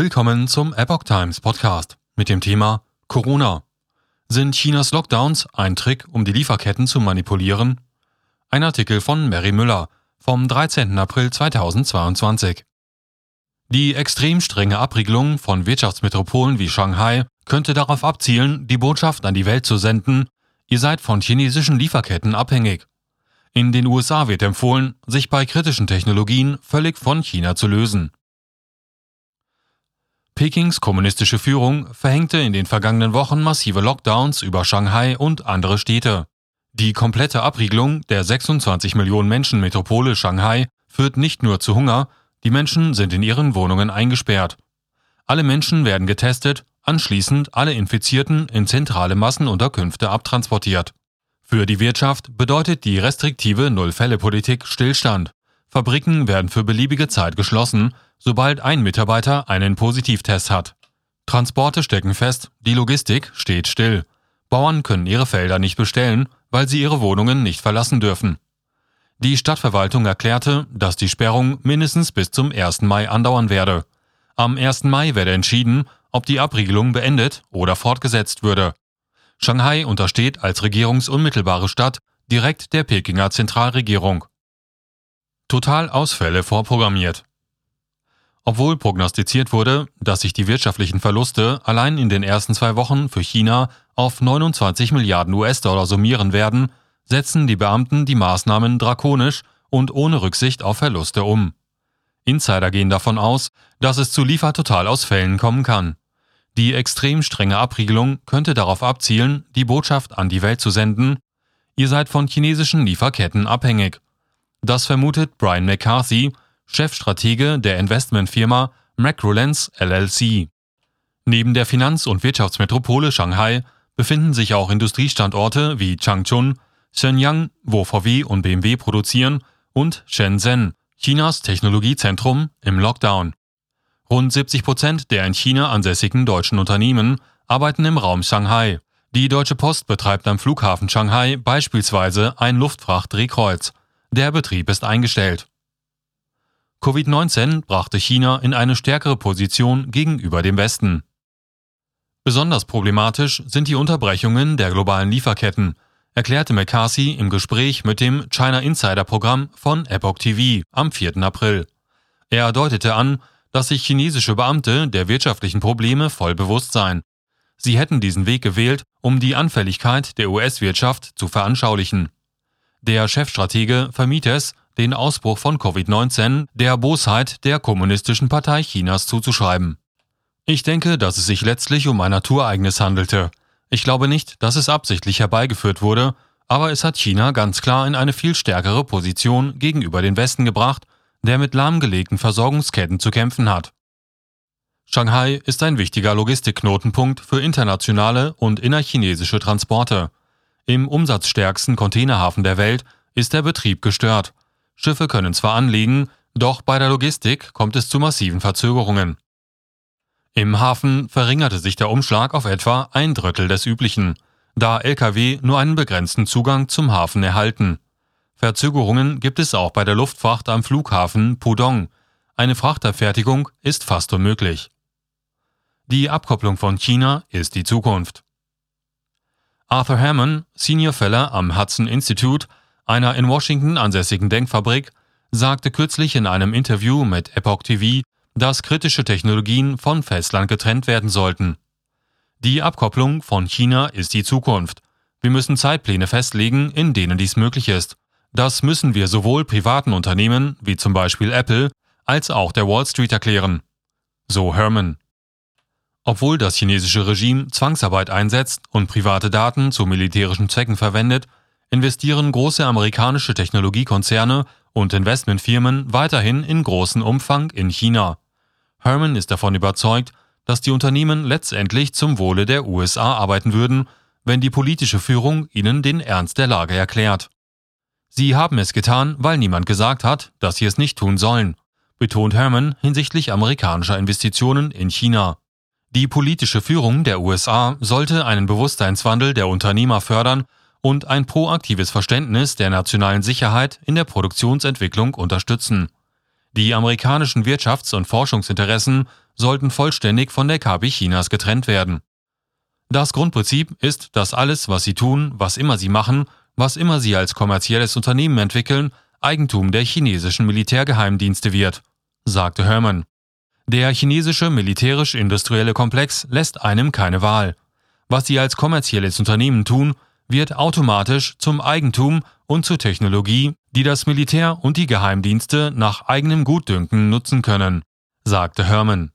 Willkommen zum Epoch Times Podcast mit dem Thema Corona. Sind Chinas Lockdowns ein Trick, um die Lieferketten zu manipulieren? Ein Artikel von Mary Müller vom 13. April 2022. Die extrem strenge Abriegelung von Wirtschaftsmetropolen wie Shanghai könnte darauf abzielen, die Botschaft an die Welt zu senden, ihr seid von chinesischen Lieferketten abhängig. In den USA wird empfohlen, sich bei kritischen Technologien völlig von China zu lösen. Pekings kommunistische Führung verhängte in den vergangenen Wochen massive Lockdowns über Shanghai und andere Städte. Die komplette Abriegelung der 26 Millionen Menschen Metropole Shanghai führt nicht nur zu Hunger, die Menschen sind in ihren Wohnungen eingesperrt. Alle Menschen werden getestet, anschließend alle Infizierten in zentrale Massenunterkünfte abtransportiert. Für die Wirtschaft bedeutet die restriktive Null-Fälle-Politik Stillstand. Fabriken werden für beliebige Zeit geschlossen, sobald ein Mitarbeiter einen Positivtest hat. Transporte stecken fest, die Logistik steht still. Bauern können ihre Felder nicht bestellen, weil sie ihre Wohnungen nicht verlassen dürfen. Die Stadtverwaltung erklärte, dass die Sperrung mindestens bis zum 1. Mai andauern werde. Am 1. Mai werde entschieden, ob die Abriegelung beendet oder fortgesetzt würde. Shanghai untersteht als regierungsunmittelbare Stadt direkt der Pekinger Zentralregierung. Totalausfälle vorprogrammiert. Obwohl prognostiziert wurde, dass sich die wirtschaftlichen Verluste allein in den ersten zwei Wochen für China auf 29 Milliarden US-Dollar summieren werden, setzen die Beamten die Maßnahmen drakonisch und ohne Rücksicht auf Verluste um. Insider gehen davon aus, dass es zu Liefertotalausfällen kommen kann. Die extrem strenge Abriegelung könnte darauf abzielen, die Botschaft an die Welt zu senden, ihr seid von chinesischen Lieferketten abhängig das vermutet Brian McCarthy, Chefstratege der Investmentfirma Macrolens LLC. Neben der Finanz- und Wirtschaftsmetropole Shanghai befinden sich auch Industriestandorte wie Changchun, Shenyang, wo VW und BMW produzieren, und Shenzhen, Chinas Technologiezentrum, im Lockdown. Rund 70 Prozent der in China ansässigen deutschen Unternehmen arbeiten im Raum Shanghai. Die Deutsche Post betreibt am Flughafen Shanghai beispielsweise ein Luftfrachtdrehkreuz. Der Betrieb ist eingestellt. Covid-19 brachte China in eine stärkere Position gegenüber dem Westen. Besonders problematisch sind die Unterbrechungen der globalen Lieferketten, erklärte McCarthy im Gespräch mit dem China Insider Programm von Epoch TV am 4. April. Er deutete an, dass sich chinesische Beamte der wirtschaftlichen Probleme voll bewusst seien. Sie hätten diesen Weg gewählt, um die Anfälligkeit der US-Wirtschaft zu veranschaulichen. Der Chefstratege vermied es, den Ausbruch von Covid-19 der Bosheit der Kommunistischen Partei Chinas zuzuschreiben. Ich denke, dass es sich letztlich um ein Naturereignis handelte. Ich glaube nicht, dass es absichtlich herbeigeführt wurde, aber es hat China ganz klar in eine viel stärkere Position gegenüber den Westen gebracht, der mit lahmgelegten Versorgungsketten zu kämpfen hat. Shanghai ist ein wichtiger Logistikknotenpunkt für internationale und innerchinesische Transporte. Im umsatzstärksten Containerhafen der Welt ist der Betrieb gestört. Schiffe können zwar anlegen, doch bei der Logistik kommt es zu massiven Verzögerungen. Im Hafen verringerte sich der Umschlag auf etwa ein Drittel des üblichen, da Lkw nur einen begrenzten Zugang zum Hafen erhalten. Verzögerungen gibt es auch bei der Luftfracht am Flughafen Pudong. Eine Frachterfertigung ist fast unmöglich. Die Abkopplung von China ist die Zukunft. Arthur Hammond, Senior Fellow am Hudson Institute, einer in Washington ansässigen Denkfabrik, sagte kürzlich in einem Interview mit Epoch TV, dass kritische Technologien von Festland getrennt werden sollten. Die Abkopplung von China ist die Zukunft. Wir müssen Zeitpläne festlegen, in denen dies möglich ist. Das müssen wir sowohl privaten Unternehmen wie zum Beispiel Apple als auch der Wall Street erklären. So Herman. Obwohl das chinesische Regime Zwangsarbeit einsetzt und private Daten zu militärischen Zwecken verwendet, investieren große amerikanische Technologiekonzerne und Investmentfirmen weiterhin in großem Umfang in China. Herman ist davon überzeugt, dass die Unternehmen letztendlich zum Wohle der USA arbeiten würden, wenn die politische Führung ihnen den Ernst der Lage erklärt. Sie haben es getan, weil niemand gesagt hat, dass sie es nicht tun sollen, betont Herman hinsichtlich amerikanischer Investitionen in China. Die politische Führung der USA sollte einen Bewusstseinswandel der Unternehmer fördern und ein proaktives Verständnis der nationalen Sicherheit in der Produktionsentwicklung unterstützen. Die amerikanischen Wirtschafts- und Forschungsinteressen sollten vollständig von der KP Chinas getrennt werden. Das Grundprinzip ist, dass alles, was sie tun, was immer sie machen, was immer sie als kommerzielles Unternehmen entwickeln, Eigentum der chinesischen Militärgeheimdienste wird, sagte Herman. Der chinesische militärisch-industrielle Komplex lässt einem keine Wahl. Was sie als kommerzielles Unternehmen tun, wird automatisch zum Eigentum und zur Technologie, die das Militär und die Geheimdienste nach eigenem Gutdünken nutzen können, sagte Herman.